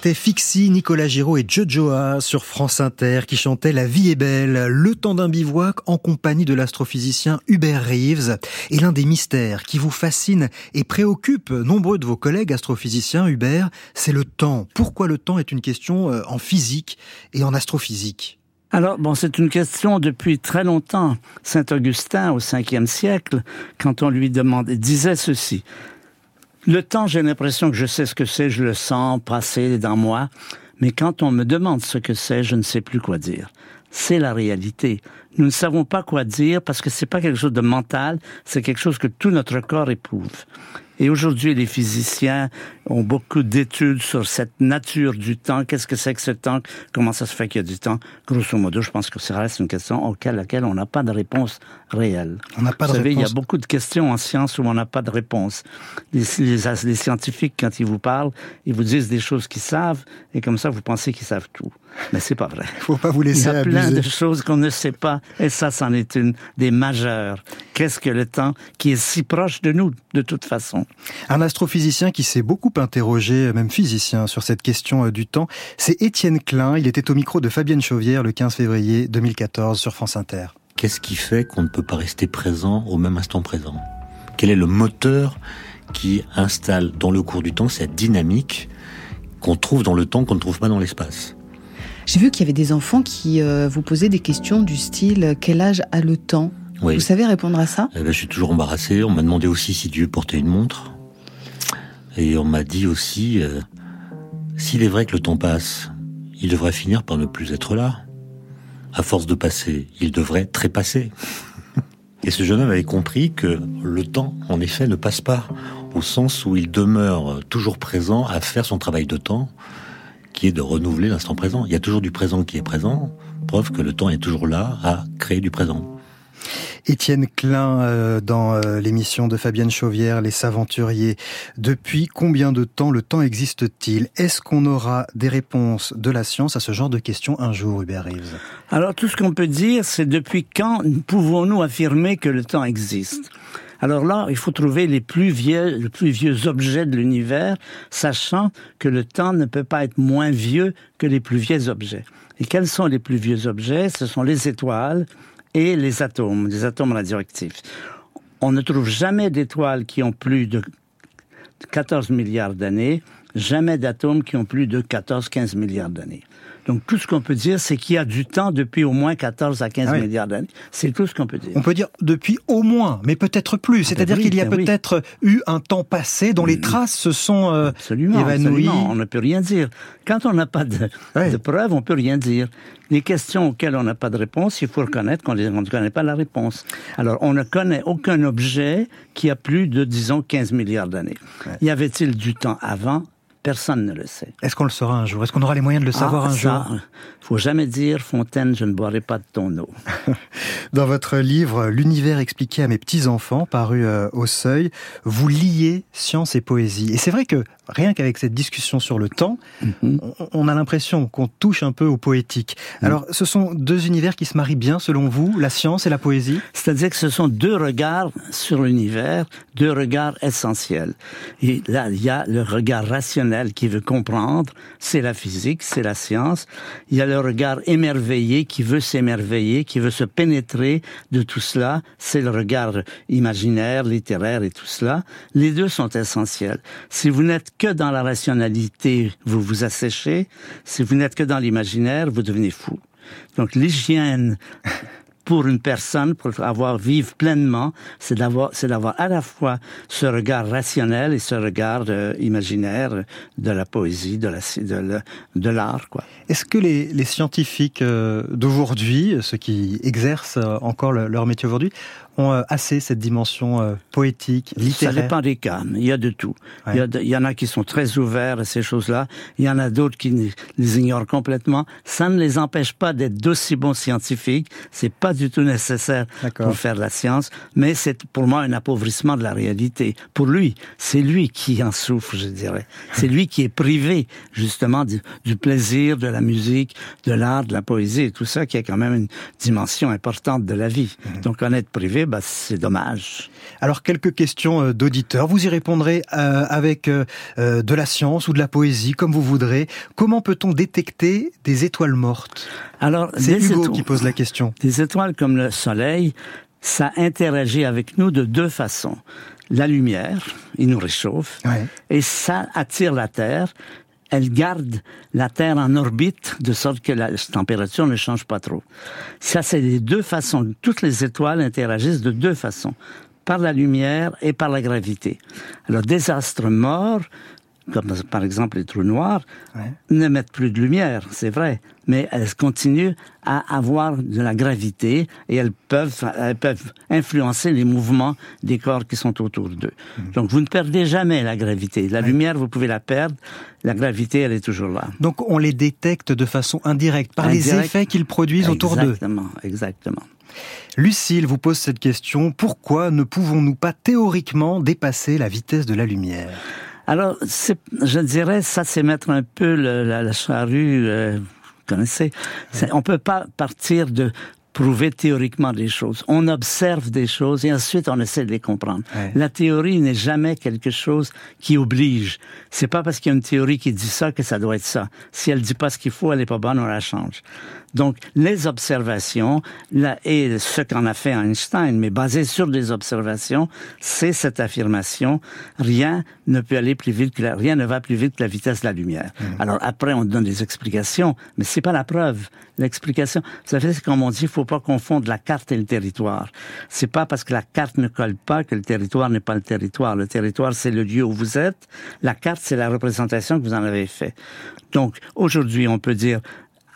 C'était Fixie, Nicolas Giraud et Jojoa sur France Inter qui chantaient La vie est belle, le temps d'un bivouac en compagnie de l'astrophysicien Hubert Reeves. Et l'un des mystères qui vous fascine et préoccupe nombreux de vos collègues astrophysiciens, Hubert, c'est le temps. Pourquoi le temps est une question euh, en physique et en astrophysique? Alors, bon, c'est une question depuis très longtemps. Saint Augustin, au 5e siècle, quand on lui demandait, disait ceci. Le temps, j'ai l'impression que je sais ce que c'est, je le sens passer dans moi. Mais quand on me demande ce que c'est, je ne sais plus quoi dire. C'est la réalité. Nous ne savons pas quoi dire parce que c'est pas quelque chose de mental, c'est quelque chose que tout notre corps éprouve. Et aujourd'hui, les physiciens ont beaucoup d'études sur cette nature du temps. Qu'est-ce que c'est que ce temps? Comment ça se fait qu'il y a du temps? Grosso modo, je pense que ça reste une question auquel laquelle on n'a pas de réponse réelle. On n'a pas Vous de savez, il y a beaucoup de questions en science où on n'a pas de réponse. Les, les- les scientifiques, quand ils vous parlent, ils vous disent des choses qu'ils savent, et comme ça, vous pensez qu'ils savent tout. Mais c'est pas vrai. Faut pas vous Il y laisser a plein abuser. de choses qu'on ne sait pas, et ça, c'en est une des majeures. Qu'est-ce que le temps qui est si proche de nous, de toute façon? Un astrophysicien qui s'est beaucoup interrogé, même physicien, sur cette question euh, du temps, c'est Étienne Klein. Il était au micro de Fabienne Chauvière le 15 février 2014 sur France Inter. Qu'est-ce qui fait qu'on ne peut pas rester présent au même instant présent? Quel est le moteur qui installe dans le cours du temps cette dynamique qu'on trouve dans le temps qu'on ne trouve pas dans l'espace? J'ai vu qu'il y avait des enfants qui euh, vous posaient des questions du style euh, quel âge a le temps? Oui. Vous savez répondre à ça? Eh ben, je suis toujours embarrassé. On m'a demandé aussi si Dieu portait une montre. Et on m'a dit aussi, euh, s'il est vrai que le temps passe, il devrait finir par ne plus être là. À force de passer, il devrait trépasser. Et ce jeune homme avait compris que le temps, en effet, ne passe pas, au sens où il demeure toujours présent à faire son travail de temps, qui est de renouveler l'instant présent. Il y a toujours du présent qui est présent, preuve que le temps est toujours là à créer du présent. Étienne Klein euh, dans euh, l'émission de Fabienne Chauvière, Les Saventuriers. Depuis combien de temps le temps existe-t-il? Est-ce qu'on aura des réponses de la science à ce genre de questions un jour, Hubert Reeves? Alors, tout ce qu'on peut dire, c'est depuis quand pouvons-nous affirmer que le temps existe? Alors là, il faut trouver les plus vieux, les plus vieux objets de l'univers, sachant que le temps ne peut pas être moins vieux que les plus vieux objets. Et quels sont les plus vieux objets? Ce sont les étoiles et les atomes, les atomes radioactifs. On ne trouve jamais d'étoiles qui ont plus de 14 milliards d'années, jamais d'atomes qui ont plus de 14-15 milliards d'années. Donc tout ce qu'on peut dire, c'est qu'il y a du temps depuis au moins 14 à 15 Ah oui. milliards d'années. C'est tout ce qu'on peut dire. On peut dire depuis au moins, mais peut-être plus. C'est-à-dire oui, qu'il y a ben oui. peut-être eu un temps passé dont les traces se sont euh, Absolument, évanouies. absolument. On ne peut rien dire. Quand on n'a pas de, de preuves, on peut rien dire. Les questions auxquelles on n'a pas de réponse, il faut reconnaître qu'on ne connaît pas la réponse. Alors, on ne connaît aucun objet qui a plus de, disons, 15 milliards d'années. Y avait-il du temps avant? Personne ne le sait. Est-ce qu'on le saura un jour? Est-ce qu'on aura les moyens de le savoir Ah, un ça, jour? Faut jamais dire, Fontaine, je ne boirai pas de ton eau. Dans votre livre L'univers expliqué à mes petits-enfants, paru euh, au seuil, vous liez science et poésie. Et c'est vrai que rien qu'avec cette discussion sur le temps, Mhm. on, on a l'impression qu'on touche un peu au poétique. Alors, ce sont deux univers qui se marient bien, selon vous, la science et la poésie? C'est-à-dire que ce sont deux regards sur l'univers, deux regards essentiels. Et là, il y a le regard rationnel qui veut comprendre, c'est la physique, c'est la science. Il y a le regard émerveillé qui veut s'émerveiller, qui veut se pénétrer de tout cela, c'est le regard imaginaire, littéraire et tout cela. Les deux sont essentiels. Si vous n'êtes que dans la rationalité, vous vous asséchez. Si vous n'êtes que dans l'imaginaire, vous devenez fou. Donc l'hygiène pour une personne, pour avoir vivre pleinement, c'est d'avoir, c'est d'avoir à la fois ce regard rationnel et ce regard euh, imaginaire de la poésie, de la, de, la- de l'art. Est-ce que les, les scientifiques euh, d'aujourd'hui, ceux qui exercent encore le- leur métier aujourd'hui, ont euh, assez cette dimension euh, poétique, littéraire Ça dépend des cas. Il y a de tout. Il, y a de- il y en a qui sont très ouverts à ces choses-là. Il y en a d'autres qui les ignorent complètement. Ça ne les empêche pas d'être d'aussi bons scientifiques. C'est pas du tout nécessaire pour faire la science. Mais c'est pour moi un appauvrissement de la réalité. Pour lui, c'est lui qui en souffre, je dirais. C'est lui qui est privé, justement, du, du plaisir, de la musique, de l'art, de la poésie et tout ça, qui est quand même une dimension importante de la vie. Donc en être privé, bah, c'est dommage. Alors quelques questions euh, d'auditeurs. Vous y répondrez euh, avec euh, de la science ou de la poésie, comme vous voudrez. Comment peut-on détecter des étoiles mortes? Alors, c'est Hugo étoiles- qui pose la question. Des étoiles comme le Soleil, ça interagit avec nous de deux façons. La lumière, il nous réchauffe, et ça attire la Terre. Elle garde la Terre en orbite de sorte que la température ne change pas trop. Ça, c'est les deux façons. Toutes les étoiles interagissent de deux façons, par la lumière et par la gravité. Alors, des astres morts, comme par exemple les trous noirs, n'émettent plus de lumière, c'est vrai, mais elles continuent à avoir de la gravité et elles peuvent, elles peuvent influencer les mouvements des corps qui sont autour d'eux. Donc vous ne perdez jamais la gravité. La lumière, vous pouvez la perdre, la gravité, elle est toujours là. Donc on les détecte de façon indirecte par les effets qu'ils produisent autour d'eux. Exactement, exactement. Lucille vous pose cette question. Pourquoi ne pouvons-nous pas théoriquement dépasser la vitesse de la lumière? Alors, je dirais, ça, c'est mettre un peu la, la charrue, euh, vous connaissez. On peut pas partir de prouver théoriquement des choses. On observe des choses et ensuite on essaie de les comprendre. La théorie n'est jamais quelque chose qui oblige. C'est pas parce qu'il y a une théorie qui dit ça que ça doit être ça. Si elle dit pas ce qu'il faut, elle est pas bonne, on la change. Donc, les observations, là, et ce qu'en a fait Einstein, mais basé sur des observations, c'est cette affirmation, rien ne peut aller plus vite que la, rien ne va plus vite que la vitesse de la lumière. Alors après, on donne des explications, mais c'est pas la preuve. L'explication, savez, c'est comme on dit, il faut pas confondre la carte et le territoire. C'est pas parce que la carte ne colle pas que le territoire n'est pas le territoire. Le territoire, c'est le lieu où vous êtes. La carte, c'est la représentation que vous en avez fait. Donc, aujourd'hui, on peut dire,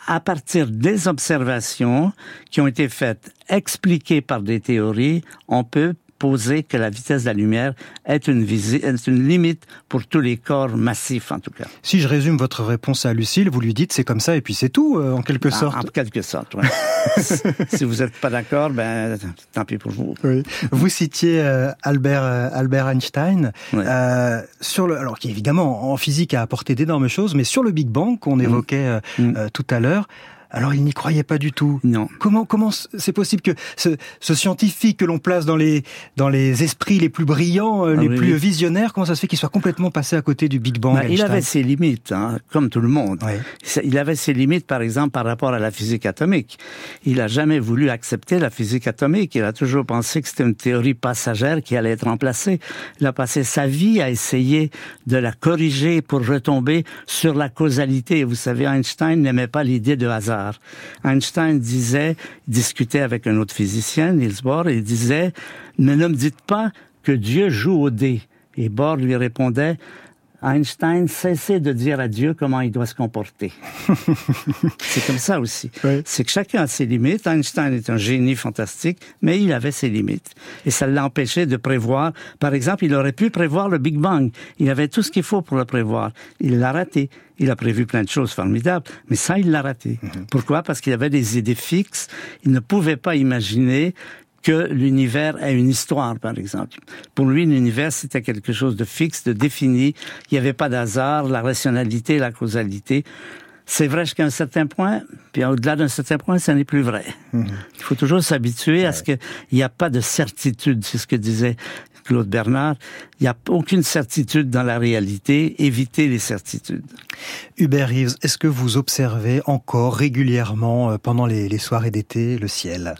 à partir des observations qui ont été faites, expliquées par des théories, on peut poser que la vitesse de la lumière est une, visi- est une limite pour tous les corps massifs, en tout cas. Si je résume votre réponse à Lucille, vous lui dites c'est comme ça et puis c'est tout, euh, en quelque En- sorte. En, quelque sorte, ouais. si vous n'êtes pas d'accord, ben, tant pis pour vous. Oui. Vous citiez euh, Albert euh, Albert Einstein euh, sur le alors qui évidemment en physique a apporté d'énormes choses, mais sur le Big Bang qu'on évoquait euh, euh, tout à l'heure. Alors il n'y croyait pas du tout. Non. Comment comment c'est possible que ce, ce scientifique que l'on place dans les dans les esprits les plus brillants, euh, Ah les oui, plus oui. visionnaires, comment ça se fait qu'il soit complètement passé à côté du Big Bang Ben, il avait ses limites, hein, comme tout le monde. Ça- Il avait ses limites, par exemple, par rapport à la physique atomique. Il a jamais voulu accepter la physique atomique. Il a toujours pensé que c'était une théorie passagère qui allait être remplacée. Il a passé sa vie à essayer de la corriger pour retomber sur la causalité. Vous savez, Einstein n'aimait pas l'idée de hasard. Einstein disait, discutait avec un autre physicien, Niels Bohr, et disait, ne me dites pas que Dieu joue au dé. Et Bohr lui répondait, Einstein, cessez de dire à Dieu comment il doit se comporter. c'est comme ça aussi. C'est que chacun a ses limites. Einstein est un génie fantastique, mais il avait ses limites. Et ça l'a empêché de prévoir. Par exemple, il aurait pu prévoir le Big Bang. Il avait tout ce qu'il faut pour le prévoir. Il l'a raté. Il a prévu plein de choses formidables, mais ça, il l'a raté. Pourquoi? Parce qu'il avait des idées fixes. Il ne pouvait pas imaginer que l'univers ait une histoire, par exemple. Pour lui, l'univers, c'était quelque chose de fixe, de défini. Il n'y avait pas d'hasard, la rationalité, la causalité. C'est vrai jusqu'à un certain point, puis au-delà d'un certain point, ça n'est plus vrai. Il faut toujours s'habituer à ce qu'il n'y a pas de certitude, c'est ce que disait Claude Bernard. Il n'y a aucune certitude dans la réalité, évitez les certitudes. Hubert Reeves, est-ce que vous observez encore régulièrement euh, pendant les, les soirées d'été le ciel?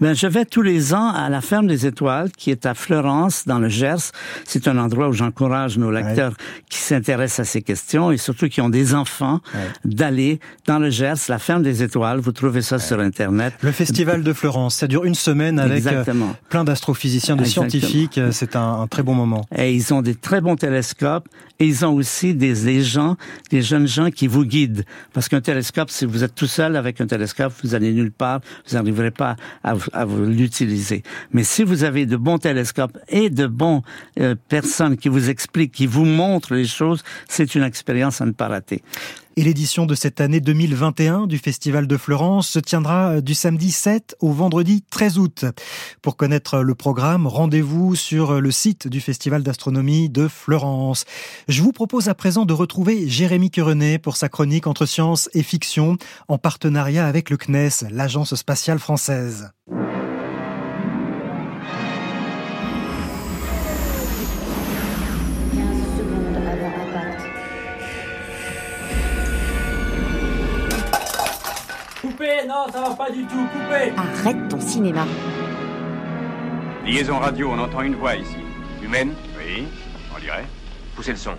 Ben, je vais tous les ans à la ferme des étoiles, qui est à Florence, dans le Gers. C'est un endroit où j'encourage nos lecteurs qui s'intéressent à ces questions et surtout qui ont des enfants, allez dans le Gers, la ferme des étoiles, vous trouvez ça sur Internet. Le festival de Florence, ça dure une semaine avec euh, Exactement. plein d'astrophysiciens, de Exactement. scientifiques. Euh, C'est un, un très bon moment. Et ils ont des très bons télescopes et ils ont aussi des, gens, des jeunes gens qui vous guident. Parce qu'un télescope, si vous êtes tout seul avec un télescope, vous allez nulle part, vous n'arriverez pas à, à l'utiliser. Mais si vous avez de bons télescopes et de bons euh, personnes qui vous expliquent, qui vous montrent les choses, c'est une expérience à ne pas rater. Et l'édition de cette année 2021 du Festival de Florence se tiendra euh, du samedi 7 au vendredi 13 août. Pour connaître le programme, rendez-vous sur euh, le site du Festival d'astronomie de Florence. Je vous propose à présent de retrouver Jérémy Querenet pour sa chronique entre science et fiction en partenariat avec le CNES, l'agence spatiale française. Non, ça va pas du tout, coupez Arrête ton cinéma. Liaison radio, on entend une voix ici. Humaine Oui, on dirait. Poussez le son.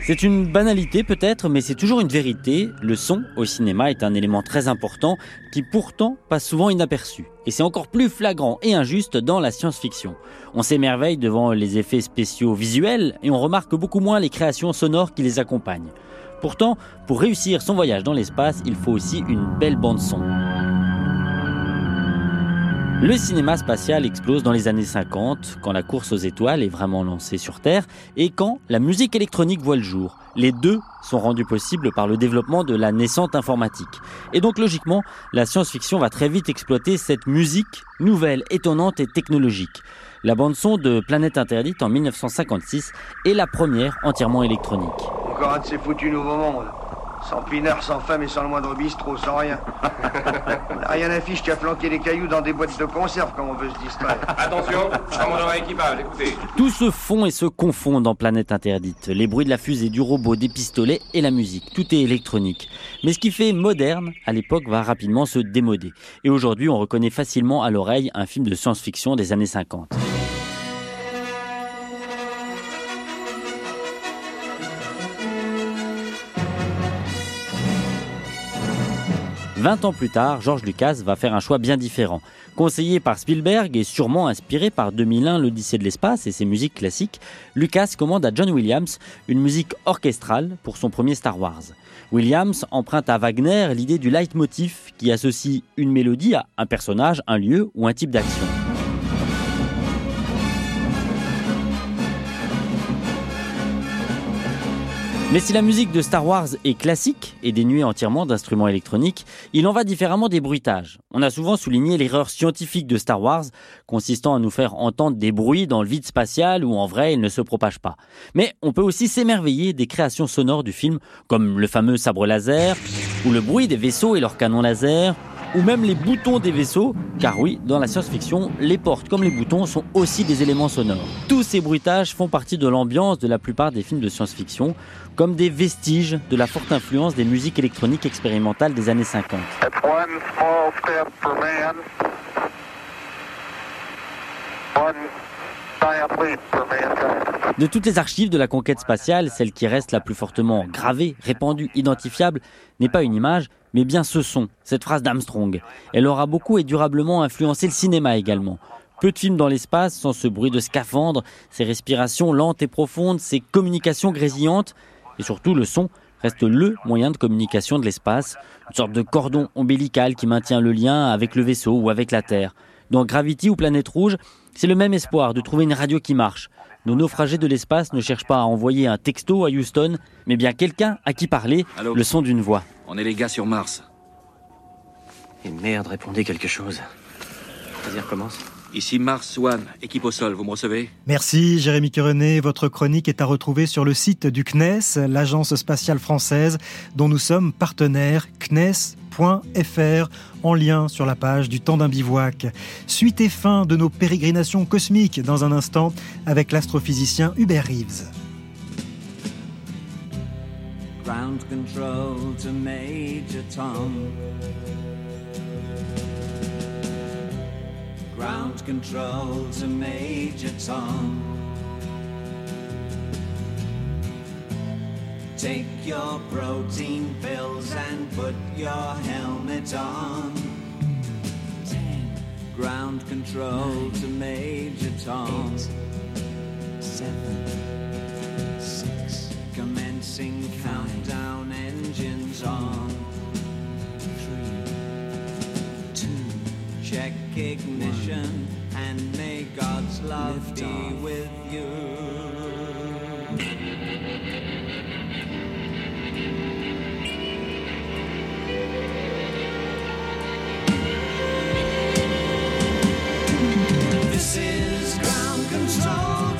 C'est une banalité peut-être, mais c'est toujours une vérité. Le son au cinéma est un élément très important qui pourtant passe souvent inaperçu. Et c'est encore plus flagrant et injuste dans la science-fiction. On s'émerveille devant les effets spéciaux visuels et on remarque beaucoup moins les créations sonores qui les accompagnent. Pourtant, pour réussir son voyage dans l'espace, il faut aussi une belle bande son. Le cinéma spatial explose dans les années 50, quand la course aux étoiles est vraiment lancée sur Terre, et quand la musique électronique voit le jour. Les deux sont rendus possibles par le développement de la naissante informatique. Et donc logiquement, la science-fiction va très vite exploiter cette musique nouvelle, étonnante et technologique. La bande-son de Planète Interdite en 1956 est la première entièrement électronique. Encore un de ces foutus nouveaux mondes. Sans pinard, sans femme et sans le moindre bistrot, sans rien. On n'a rien affiche qu'à flanquer des cailloux dans des boîtes de conserve quand on veut se distraire. Attention, je commande équipage, écoutez. Tout se fond et se confond dans Planète Interdite. Les bruits de la fusée, du robot, des pistolets et la musique. Tout est électronique. Mais ce qui fait moderne, à l'époque, va rapidement se démoder. Et aujourd'hui, on reconnaît facilement à l'oreille un film de science-fiction des années 50. Vingt ans plus tard, George Lucas va faire un choix bien différent. Conseillé par Spielberg et sûrement inspiré par 2001 l'Odyssée de l'espace et ses musiques classiques, Lucas commande à John Williams une musique orchestrale pour son premier Star Wars. Williams emprunte à Wagner l'idée du leitmotiv qui associe une mélodie à un personnage, un lieu ou un type d'action. Mais si la musique de Star Wars est classique et dénuée entièrement d'instruments électroniques, il en va différemment des bruitages. On a souvent souligné l'erreur scientifique de Star Wars, consistant à nous faire entendre des bruits dans le vide spatial où en vrai ils ne se propagent pas. Mais on peut aussi s'émerveiller des créations sonores du film, comme le fameux sabre laser, ou le bruit des vaisseaux et leurs canons laser, ou même les boutons des vaisseaux, car oui, dans la science-fiction, les portes comme les boutons sont aussi des éléments sonores. Tous ces bruitages font partie de l'ambiance de la plupart des films de science-fiction, comme des vestiges de la forte influence des musiques électroniques expérimentales des années 50. One small step for man. One giant leap for mankind. De toutes les archives de la conquête spatiale, celle qui reste la plus fortement gravée, répandue, identifiable, n'est pas une image, mais bien ce son, cette phrase d'Armstrong. Elle aura beaucoup et durablement influencé le cinéma également. Peu de films dans l'espace sans ce bruit de scaphandre, ces respirations lentes et profondes, ces communications grésillantes, et surtout le son reste le moyen de communication de l'espace, une sorte de cordon ombilical qui maintient le lien avec le vaisseau ou avec la Terre. Dans Gravity ou Planète Rouge, c'est le même espoir de trouver une radio qui marche. Nos naufragés de l'espace ne cherchent pas à envoyer un texto à Houston, mais bien quelqu'un à qui parler, Allô le son d'une voix. On est les gars sur Mars. Et merde, répondez quelque chose. Vas-y, recommence. Ici Mars One, équipe au sol, vous me recevez? Merci Jérémy Querenet. Votre chronique est à retrouver sur le site du CNES, l'agence spatiale française dont nous sommes partenaires cnes.fr en lien sur la page du temps d'un bivouac. Suite et fin de nos pérégrinations cosmiques dans un instant avec l'astrophysicien Hubert Reeves. Ground control to Major Tom. Ground control to Major Tom. Take your protein pills and put your helmet on. Ground control to Major Tom. seven, six. Commencing countdown engines on. Check ignition and may God's love be with you. This is ground control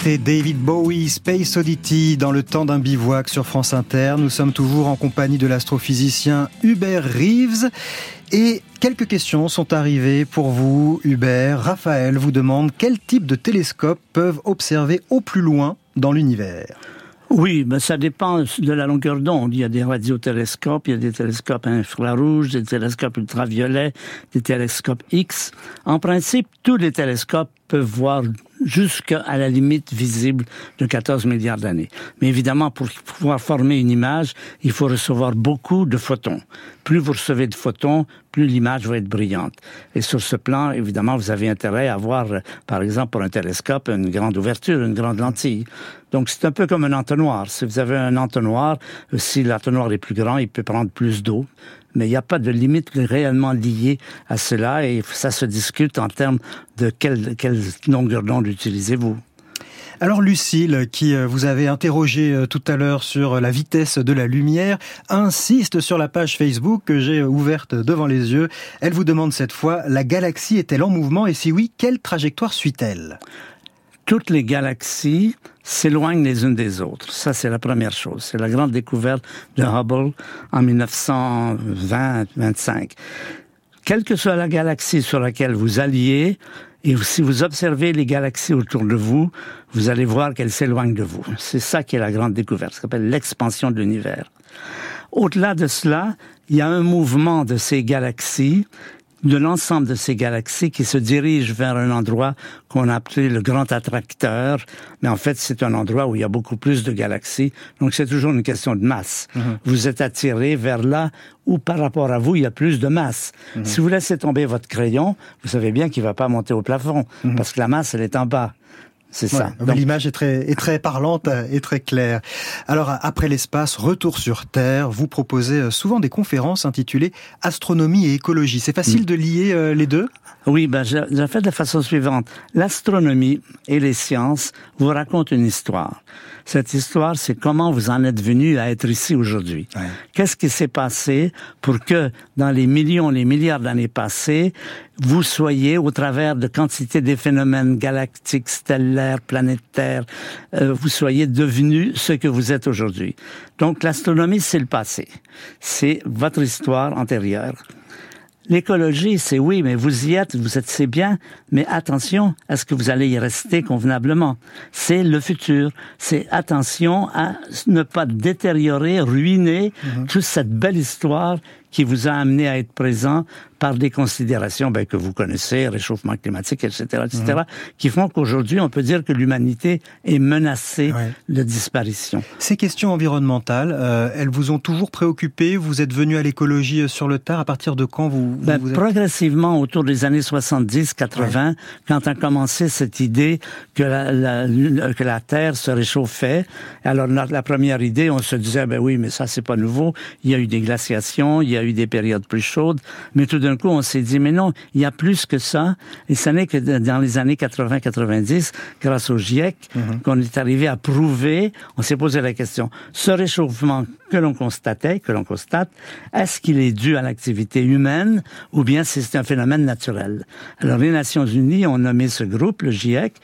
C'était David Bowie, Space Oddity, dans le temps d'un bivouac sur France Inter. Nous sommes toujours en compagnie de l'astrophysicien Hubert Reeves. Et quelques questions sont arrivées pour vous, Hubert. Raphaël vous demande quel type de télescopes peuvent observer au plus loin dans l'univers? Oui, ben ça dépend de la longueur d'onde. Il y a des radiotélescopes, il y a des télescopes infrarouges, des télescopes ultraviolets, des télescopes X. En principe, tous les télescopes peuvent voir jusqu'à la limite visible de 14 milliards d'années. Mais évidemment, pour pouvoir former une image, il faut recevoir beaucoup de photons. Plus vous recevez de photons, plus l'image va être brillante. Et sur ce plan, évidemment, vous avez intérêt à avoir, euh, par exemple, pour un télescope, une grande ouverture, une grande lentille. Donc, c'est un peu comme un entonnoir. Si vous avez un entonnoir, euh, si l'entonnoir est plus grand, il peut prendre plus d'eau. Mais il n'y a pas de limite réellement liée à cela et ça se discute en termes de quelle, quelle longueur d'onde utilisez-vous. Alors Lucille, qui euh, vous avez interrogé euh, tout à l'heure sur la vitesse de la lumière, insiste sur la page Facebook que j'ai ouverte devant les yeux. Elle vous demande cette fois, la galaxie est-elle en mouvement? Et si oui, quelle trajectoire suit-elle? Toutes les galaxies s'éloignent les unes des autres. Ça, c'est la première chose. C'est la grande découverte de Hubble en 1920-25. Quelle que soit la galaxie sur laquelle vous alliez, et si vous observez les galaxies autour de vous, vous allez voir qu'elles s'éloignent de vous. C'est ça qui est la grande découverte, ce qu'on appelle l'expansion de l'univers. Au-delà de cela, il y a un mouvement de ces galaxies, de l'ensemble de ces galaxies qui se dirigent vers un endroit qu'on a appelé le grand attracteur, mais en fait c'est un endroit où il y a beaucoup plus de galaxies, donc c'est toujours une question de masse. Mhm. Vous êtes attiré vers là où par rapport à vous il y a plus de masse. Mhm. Si vous laissez tomber votre crayon, vous savez bien qu'il va pas monter au plafond, parce que la masse elle est en bas. C'est ça. Ouais, L'image est très, est très parlante et très claire. Alors, après l'espace, retour sur Terre, vous proposez euh, souvent des conférences intitulées Astronomie et écologie. C'est facile de lier euh, les deux? Oui, ben, je, je fais de la façon suivante. L'astronomie et les sciences vous racontent une histoire. Cette histoire, c'est comment vous en êtes venu à être ici aujourd'hui. Qu'est-ce qui s'est passé pour que, dans les millions, les milliards d'années passées, vous soyez, au travers de quantité des phénomènes galactiques, stellaires, planétaires, euh, vous soyez devenu ce que vous êtes aujourd'hui. Donc, l'astronomie, c'est le passé. C'est votre histoire antérieure. L'écologie, c'est oui, mais vous y êtes, vous êtes, c'est bien, mais attention à ce que vous allez y rester convenablement. C'est le futur. C'est attention à ne pas détériorer, ruiner toute cette belle histoire qui vous a amené à être présent par des considérations ben, que vous connaissez, réchauffement climatique, etc., etc., Mhm. qui font qu'aujourd'hui, on peut dire que l'humanité est menacée de disparition. Ces questions environnementales, euh, elles vous ont toujours préoccupé? Vous êtes venu à l'écologie euh, sur le tard? À partir de quand vous, vous, Ben, vous êtes... Progressivement, autour des années 70-80, quand a commencé cette idée que la, la- que la Terre se réchauffait, alors la, la première idée, on se disait, ben oui, mais ça, c'est pas nouveau. Il y a eu des glaciations, il y a eu des périodes plus chaudes, mais tout d'un coup, on s'est dit, mais non, il y a plus que ça. Et ce n'est que dans les années 80-90, grâce au GIEC, qu'on est arrivé à prouver, on s'est posé la question, ce réchauffement que l'on constatait, que l'on constate, est-ce qu'il est dû à l'activité humaine ou bien c'est un phénomène naturel? Alors, les Nations Unies ont nommé ce groupe, le GIEC,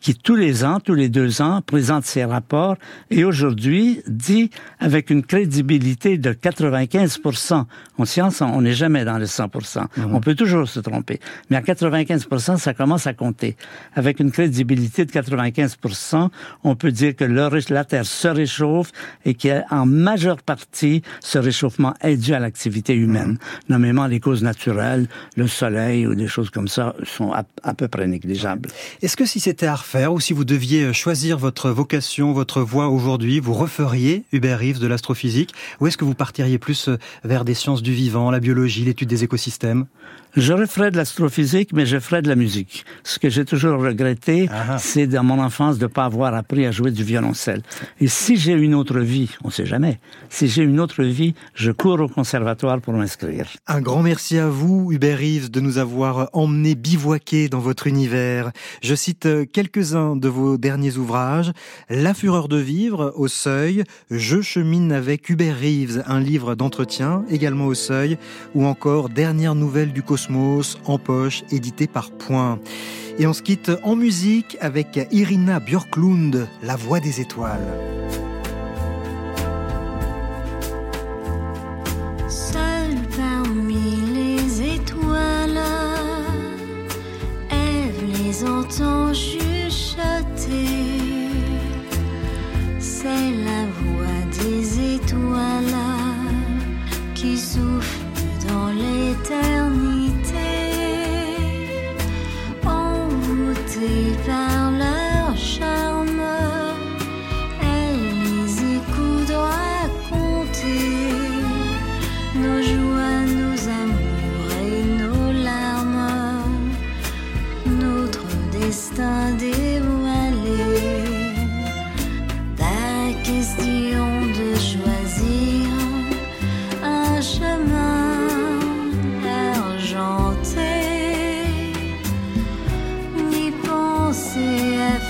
qui tous les ans, tous les deux ans, présente ses rapports et aujourd'hui dit avec une crédibilité de 95%. En science, on n'est jamais dans le 100%. On peut toujours se tromper. Mais à 95%, ça commence à compter. Avec une crédibilité de 95%, on peut dire que le la Terre se réchauffe et qu'en majeure partie, ce réchauffement est dû à l'activité humaine. Nommément les causes naturelles, le soleil ou des choses comme ça sont à, à peu près négligeables. Est-ce que si c'était à refaire ou si vous deviez choisir votre vocation, votre voie aujourd'hui, vous referiez Hubert Reeves de l'astrophysique ou est-ce que vous partiriez plus vers des sciences du vivant, la biologie, l'étude des écosystèmes? Je referais de l'astrophysique, mais je ferais de la musique. Ce que j'ai toujours regretté, c'est dans mon enfance de ne pas avoir appris à jouer du violoncelle. Et si j'ai une autre vie, on ne sait jamais, si j'ai une autre vie, je cours au conservatoire pour m'inscrire. Un grand merci à vous, Hubert Reeves, de nous avoir emmenés bivouaquer dans votre univers. Je cite euh, quelques-uns de vos derniers ouvrages. La fureur de vivre, au seuil. Je chemine avec Hubert Reeves, un livre d'entretien, également au seuil. Ou encore Dernière nouvelle du cosmos, en poche, édité par Point. Et on se quitte en musique avec Irina Björklund, La voix des étoiles. Seul parmi les étoiles, les entend.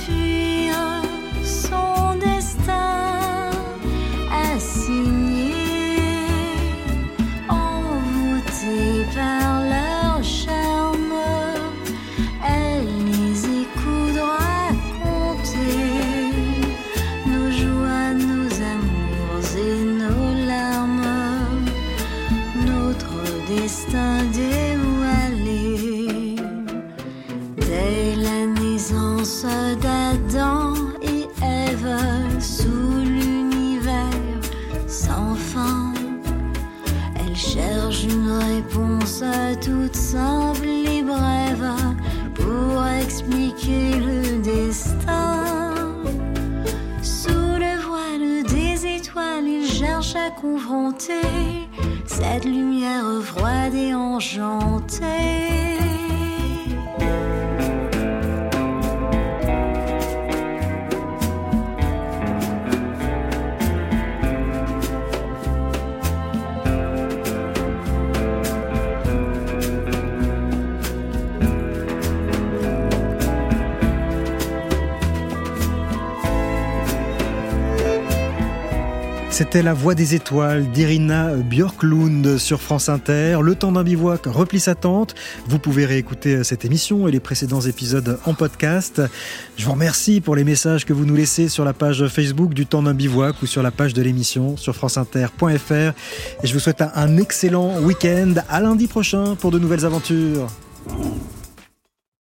to C'était La Voix des Étoiles d'Irina Björklund sur France Inter. Le temps d'un bivouac replie sa tente. Vous pouvez réécouter cette émission et les précédents épisodes en podcast. Je vous remercie pour les messages que vous nous laissez sur la page Facebook du temps d'un bivouac ou sur la page de l'émission sur franceinter.fr. Et je vous souhaite un excellent week-end. À lundi prochain pour de nouvelles aventures.